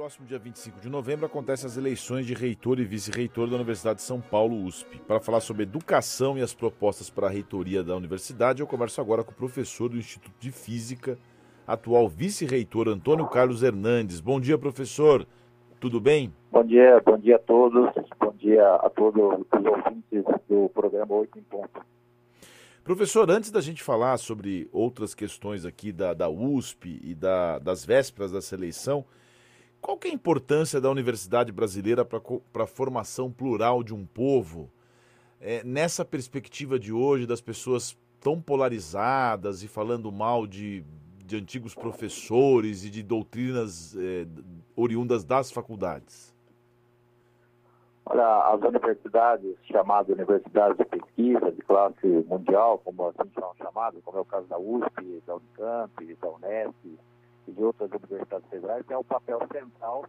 próximo dia 25 de novembro acontecem as eleições de reitor e vice-reitor da Universidade de São Paulo, USP. Para falar sobre educação e as propostas para a reitoria da universidade, eu converso agora com o professor do Instituto de Física, atual vice-reitor Antônio Carlos Hernandes. Bom dia, professor. Tudo bem? Bom dia, bom dia a todos. Bom dia a todos os ouvintes do programa 8 em Ponto. Professor, antes da gente falar sobre outras questões aqui da, da USP e da, das vésperas dessa eleição, qual que é a importância da universidade brasileira para a formação plural de um povo? É, nessa perspectiva de hoje, das pessoas tão polarizadas e falando mal de, de antigos professores e de doutrinas é, oriundas das faculdades? Olha, as universidades chamadas universidades de pesquisa de classe mundial, como assim são chamadas, como é o caso da USP, da Unicamp, da Unesp, federais tem o papel central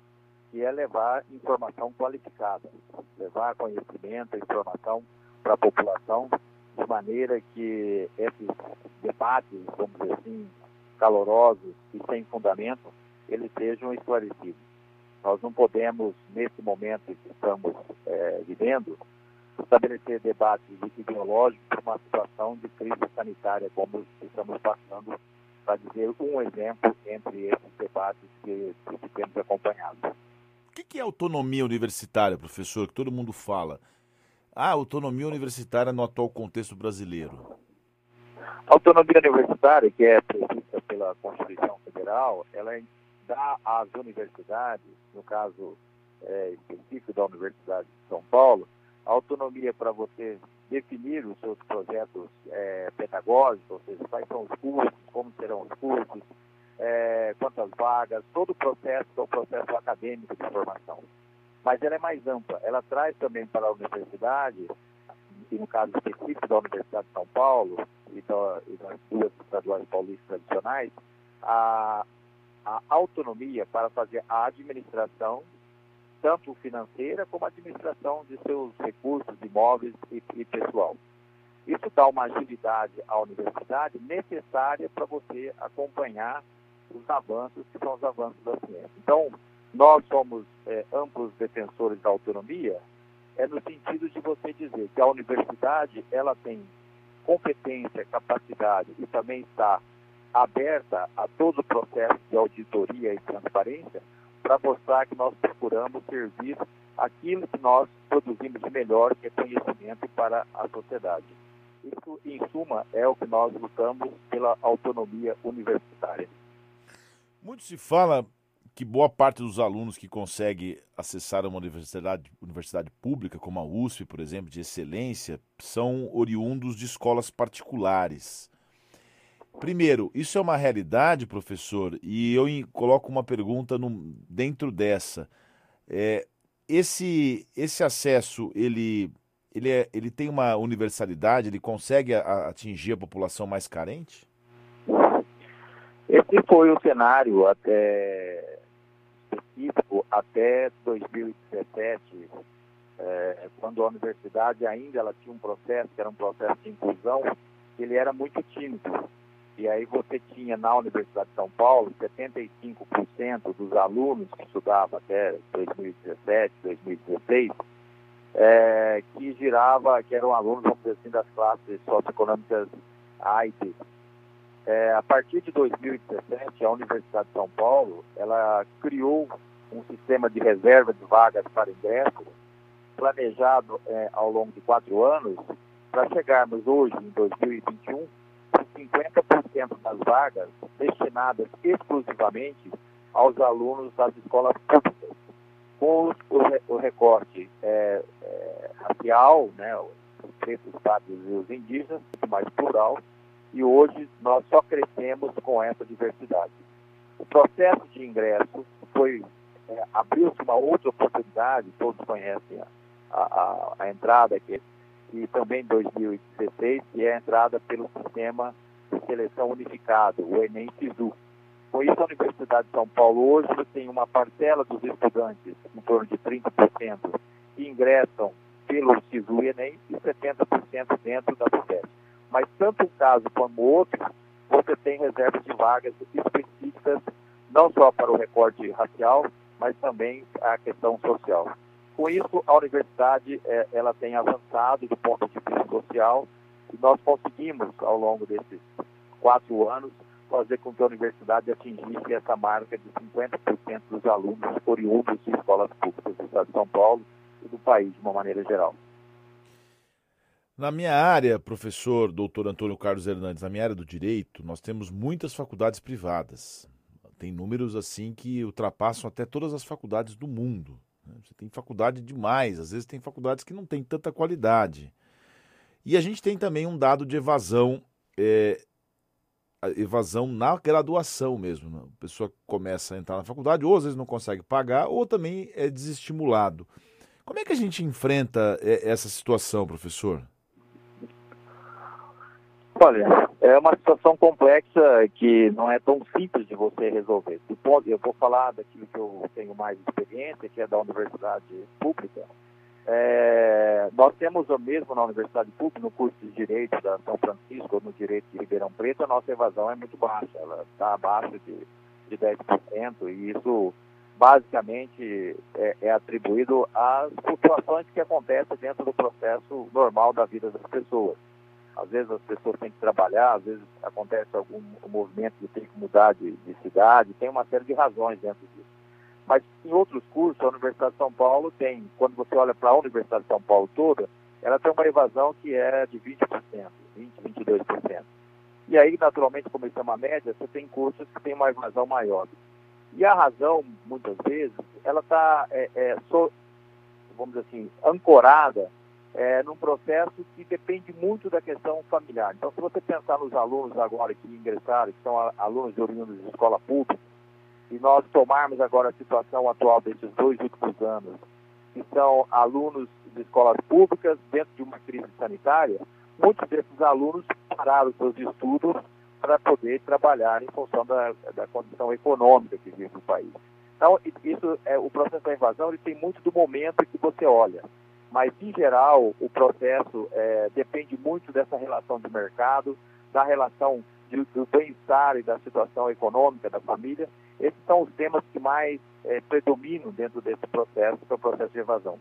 que é levar informação qualificada, levar conhecimento, informação para a população, de maneira que esses debates, vamos dizer assim, calorosos e sem fundamento, eles sejam esclarecidos. Nós não podemos, nesse momento que estamos é, vivendo, estabelecer debates ideológicos para uma situação de crise sanitária como estamos passando para dizer um exemplo entre esses debates que, que temos acompanhado. O que é autonomia universitária, professor, que todo mundo fala? Ah, autonomia universitária no atual contexto brasileiro. A autonomia universitária, que é prevista pela Constituição Federal, ela dá às universidades, no caso é, específico da Universidade de São Paulo, autonomia para você definir os seus projetos é, pedagógicos, ou seja, quais são os cursos, como serão os cursos, é, quantas vagas, todo o processo é o processo acadêmico de formação. Mas ela é mais ampla, ela traz também para a universidade, e no caso específico da Universidade de São Paulo e, da, e das duas estaduais paulistas tradicionais, a, a autonomia para fazer a administração tanto financeira como administração de seus recursos imóveis e, e pessoal. Isso dá uma agilidade à universidade necessária para você acompanhar os avanços que são os avanços da ciência. Então, nós somos é, amplos defensores da autonomia, é no sentido de você dizer que a universidade ela tem competência, capacidade e também está aberta a todo o processo de auditoria e transparência para mostrar que nós procuramos servir aquilo que nós produzimos de melhor, que é conhecimento para a sociedade. Isso, em suma, é o que nós lutamos pela autonomia universitária. Muito se fala que boa parte dos alunos que consegue acessar uma universidade, universidade pública, como a USP, por exemplo, de excelência, são oriundos de escolas particulares. Primeiro, isso é uma realidade, professor, e eu coloco uma pergunta no, dentro dessa. É, esse, esse acesso, ele, ele, é, ele tem uma universalidade, ele consegue a, atingir a população mais carente? Esse foi o cenário até específico até 2017, é, quando a universidade ainda ela tinha um processo, que era um processo de inclusão, ele era muito tímido. E aí você tinha na Universidade de São Paulo 75% dos alunos que estudavam até 2017, 2016, é, que girava, que eram alunos, vamos dizer assim, das classes socioeconômicas A e B. É, a partir de 2017, a Universidade de São Paulo, ela criou um sistema de reserva de vagas para ingresso, planejado é, ao longo de quatro anos, para chegarmos hoje, em 2021, 50% das vagas destinadas exclusivamente aos alunos das escolas públicas, com o, recorte é, é, racial, né, os pretos, pardos e os indígenas, mais plural, e hoje nós só crescemos com essa diversidade. O processo de ingresso foi é, abriu-se uma outra oportunidade, todos conhecem a, a, a entrada que e também 2016, que é a entrada pelo sistema seleção unificado, o Enem Sisu. Com isso, a Universidade de São Paulo hoje tem uma parcela dos estudantes, em torno de 30%, que ingressam pelo Sisu Enem e 70% dentro da FUVEST. Mas tanto um caso como outro, você tem reservas de vagas específicas, não só para o recorte racial, mas também a questão social. Com isso, a universidade é, ela tem avançado do ponto de vista social e nós conseguimos, ao longo desses quatro anos, fazer com que a universidade atingisse essa marca de 50% dos alunos oriundos de escolas públicas do Estado de São Paulo e do país, de uma maneira geral. Na minha área, professor doutor Antônio Carlos Hernandes, na minha área do direito, nós temos muitas faculdades privadas. Tem números assim que ultrapassam até todas as faculdades do mundo. Né? Você tem faculdade demais, às vezes tem faculdades que não têm tanta qualidade. E a gente tem também um dado de evasão é, evasão na graduação mesmo. Né? A pessoa começa a entrar na faculdade, ou às vezes não consegue pagar, ou também é desestimulado. Como é que a gente enfrenta é, essa situação, professor? Olha, é uma situação complexa que não é tão simples de você resolver. Eu vou falar daquilo que eu tenho mais experiência, que é da universidade pública. É, nós temos o mesmo na Universidade Pública, no curso de Direito da São Francisco, ou no Direito de Ribeirão Preto, a nossa evasão é muito baixa, ela está abaixo de, de 10%, e isso basicamente é, é, atribuído às flutuações que acontecem dentro do processo normal da vida das pessoas. Às vezes as pessoas têm que trabalhar, às vezes acontece algum movimento de ter que mudar de, de cidade, tem uma série de razões dentro disso. Mas em outros cursos, a Universidade de São Paulo tem, quando você olha para a Universidade de São Paulo toda, ela tem uma evasão que é de 20%, 20%, 22%. E aí, naturalmente, como isso é uma média, você tem cursos que têm uma evasão maior. E a razão, muitas vezes, ela está, é, é, so, vamos dizer assim, ancorada é, num processo que depende muito da questão familiar. Então, se você pensar nos alunos agora que ingressaram, que são alunos oriundos de escola pública, e nós tomarmos agora a situação atual desses dois últimos anos, que são alunos de escolas públicas dentro de uma crise sanitária, muitos desses alunos pararam seus estudos para poder trabalhar em função da, da condição econômica que vive no país. Então, isso é o processo da invasão ele tem muito do momento que você olha, mas em geral o processo é, depende muito dessa relação de mercado, da relação de, do bem-estar e da situação econômica da família esses são os temas que mais é, predominam dentro desse processo, que é o processo de evasão.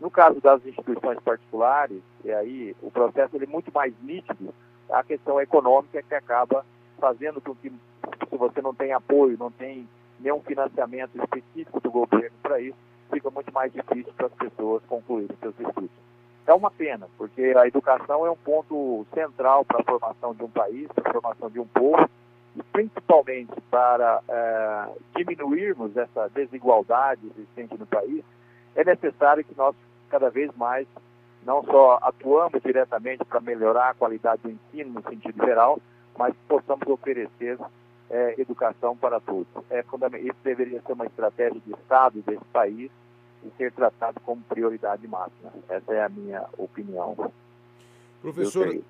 No caso das instituições particulares, e aí o processo ele é muito mais nítido, a questão econômica que acaba fazendo com que, se você não tem apoio, não tem nenhum financiamento específico do governo para isso, fica muito mais difícil para as pessoas concluírem seus estudos. É uma pena, porque a educação é um ponto central para a formação de um país, para a formação de um povo, e principalmente para é, diminuirmos essa desigualdade existente no país, é necessário que nós cada vez mais não só atuamos diretamente para melhorar a qualidade do ensino no sentido geral, mas possamos oferecer é, educação para todos. É Isso deveria ser uma estratégia de Estado desse país e ser tratado como prioridade máxima. Essa é a minha opinião. Professor,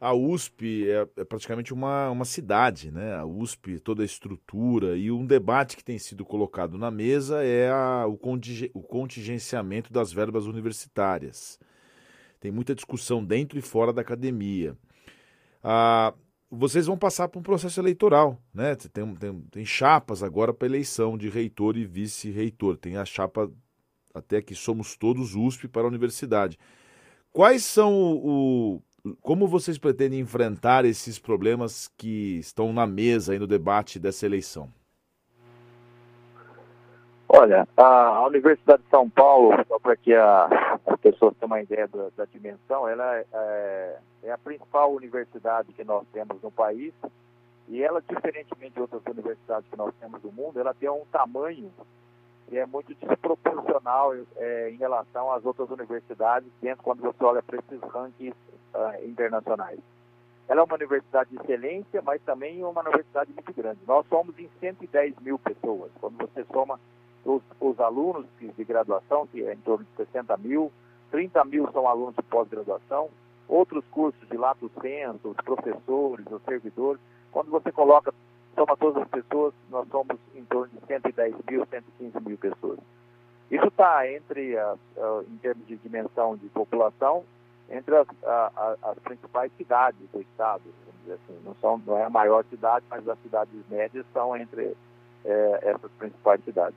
a USP é, é, praticamente uma, uma cidade, né? A USP, toda a estrutura e um debate que tem sido colocado na mesa é a, o, o contingenciamento das verbas universitárias. Tem muita discussão dentro e fora da academia. Ah, vocês vão passar por um processo eleitoral, né? Tem, tem, tem chapas agora para eleição de reitor e vice-reitor. Tem a chapa até que somos todos USP para a universidade. Quais são o, como vocês pretendem enfrentar esses problemas que estão na mesa aí no debate dessa eleição? Olha, a Universidade de São Paulo, só para que a, as pessoas tenham uma ideia da, da dimensão, ela é, é, a principal universidade que nós temos no país e ela, diferentemente de outras universidades que nós temos no mundo, ela tem um tamanho que é muito desproporcional é, em relação às outras universidades, dentro quando você olha para esses rankings uh, internacionais. Ela é uma universidade de excelência, mas também uma universidade muito grande. Nós somos em 110 mil pessoas. Quando você soma os, os alunos de graduação, que é em torno de 60 mil, 30 mil são alunos de pós-graduação, outros cursos de lato senso, os professores, os servidores. Quando você coloca, soma todas as pessoas, nós somos em torno de 110 mil, 115 mil pessoas. Isso está entre, uh, em termos de dimensão de população, entre as, as principais cidades do estado. Assim. Não, são, não é a maior cidade, mas as cidades médias são entre é, essas principais cidades.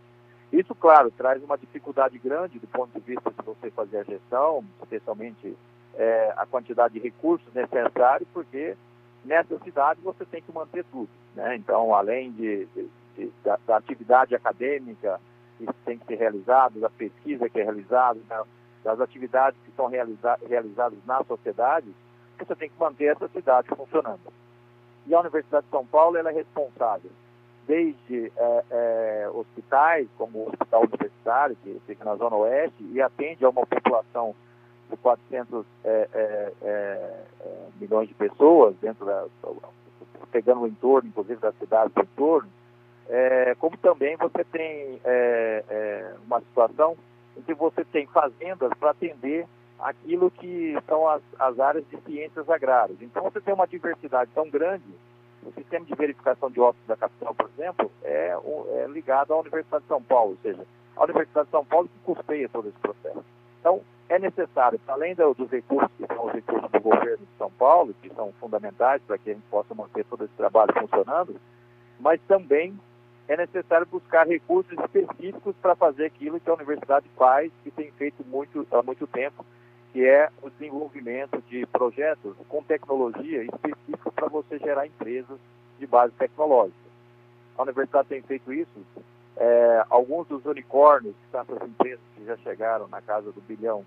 Isso, claro, traz uma dificuldade grande do ponto de vista de você fazer a gestão, especialmente é, a quantidade de recursos necessários, porque nessa cidade você tem que manter tudo. Né? Então, além de, de, de da, da, atividade acadêmica que tem que ser realizada, da pesquisa que é realizada, né? das atividades que são realiza realizadas na sociedade, você tem que manter essa cidade funcionando. E a Universidade de São Paulo ela é responsável desde é, é, hospitais, como o Hospital Universitário, que fica na Zona Oeste, e atende a uma população de 400 é, é, é, é, milhões de pessoas, dentro da, pegando o entorno, inclusive das cidades do entorno, como também você tem uma situação em que você tem fazendas para atender aquilo que são as, as áreas de ciências agrárias. Então você tem uma diversidade tão grande o sistema de verificação de óbitos da capital, por exemplo, é, é, ligado à Universidade de São Paulo, ou seja, a Universidade de São Paulo que custeia todo esse processo. Então, é necessário, além dos recursos que são os recursos do governo de São Paulo, que são fundamentais para que a gente possa manter todo esse trabalho funcionando, mas também é necessário buscar recursos específicos para fazer aquilo que a universidade faz e tem feito muito, há muito tempo, que é o desenvolvimento de projetos com tecnologia específica para você gerar empresas de base tecnológica. A universidade tem feito isso. É, alguns dos unicórnios, que são essas empresas que já chegaram na casa do bilhão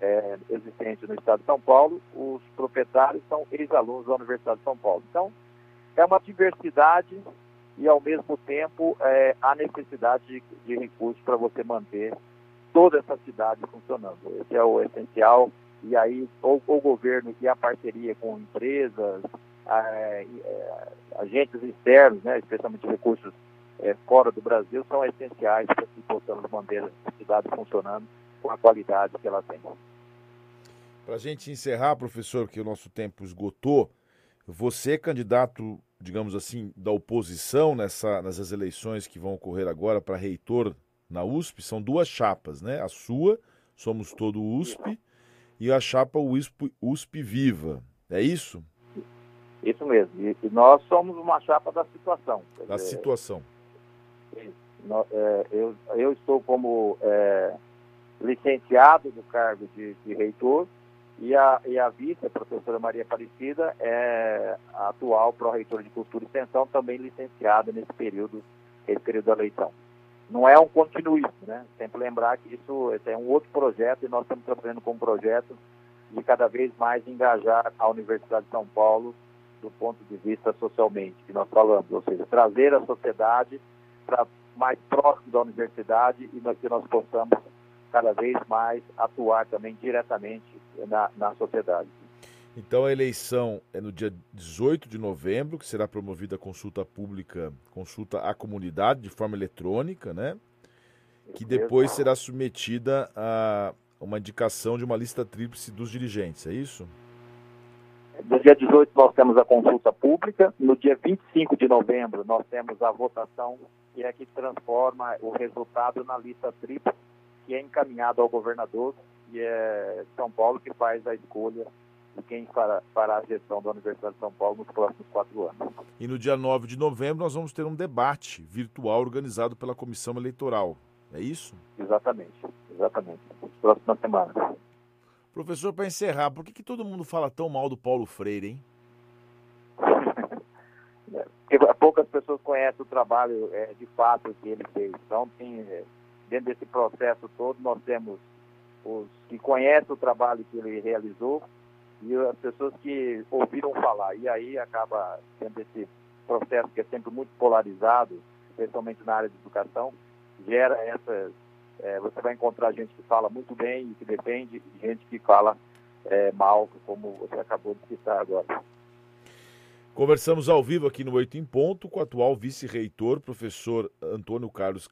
é, existente no estado de São Paulo, os proprietários são ex-alunos da Universidade de São Paulo. Então, é uma diversidade e, ao mesmo tempo, é, a necessidade de, de recursos para você manter toda essa cidade funcionando. Esse é o essencial. E aí, o, o governo e a parceria com empresas, a, agentes externos, né, especialmente recursos é, fora do Brasil, são essenciais para que possamos manter a cidade funcionando com a qualidade que ela tem. Para a gente encerrar, professor, que o nosso tempo esgotou, você, candidato, digamos assim, da oposição nessa, nessas eleições que vão ocorrer agora para reitor na USP são duas chapas, né? A sua, Somos Todo USP, e a chapa USP, USP Viva. É isso? Isso mesmo. E, nós somos uma chapa da situação. Da dizer, situação. É, eu, eu estou como é, licenciado do cargo de, de reitor e a, e a vice, a professora Maria Aparecida, é a atual pró-reitora de Cultura e Extensão, também licenciada nesse período, esse período da eleição não é um continuismo, né? Sempre lembrar que isso é um outro projeto e nós estamos trabalhando com um projeto de cada vez mais engajar a Universidade de São Paulo do ponto de vista socialmente, que nós falamos, ou seja, trazer a sociedade para mais próximo da universidade e que nós possamos cada vez mais atuar também diretamente na, na sociedade. Então a eleição é no dia 18 de novembro, que será promovida a consulta pública, consulta à comunidade de forma eletrônica, né? Que depois será submetida a uma indicação de uma lista tríplice dos dirigentes, é isso? No dia 18 nós temos a consulta pública, no dia 25 de novembro nós temos a votação, que é que transforma o resultado na lista tríplice, que é encaminhado ao governador, e é São Paulo que faz a escolha de quem fará, fará a gestão da Universidade de São Paulo nos próximos quatro anos. E no dia 9 de novembro nós vamos ter um debate virtual organizado pela Comissão Eleitoral. É isso? Exatamente, exatamente. Próxima semana. Professor, para encerrar, por que, que todo mundo fala tão mal do Paulo Freire, hein? Porque poucas pessoas conhecem o trabalho é, de fato que ele fez. Então, tem, é, dentro desse processo todo, nós temos os que conhecem o trabalho que ele realizou e as pessoas que ouviram falar. E aí acaba sendo esse processo que é sempre muito polarizado, especialmente na área de educação, gera essas. É, você vai encontrar gente que fala muito bem e que defende, e gente que fala é, mal, como você acabou de citar agora. Conversamos ao vivo aqui no Oito em Ponto com o atual vice-reitor, professor Antônio Carlos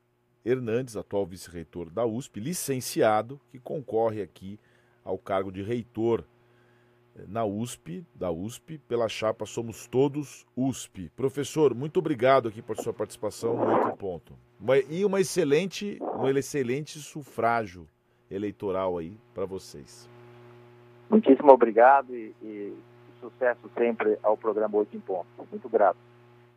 Hernandes, atual vice-reitor da USP, licenciado, que concorre aqui ao cargo de reitor na USP, da USP, pela chapa Somos Todos USP. Professor, muito obrigado aqui por sua participação no Oito Ponto. E uma excelente, um excelente sufrágio eleitoral aí para vocês. Muitíssimo obrigado e, e sucesso sempre ao programa Oito em Ponto. Muito grato.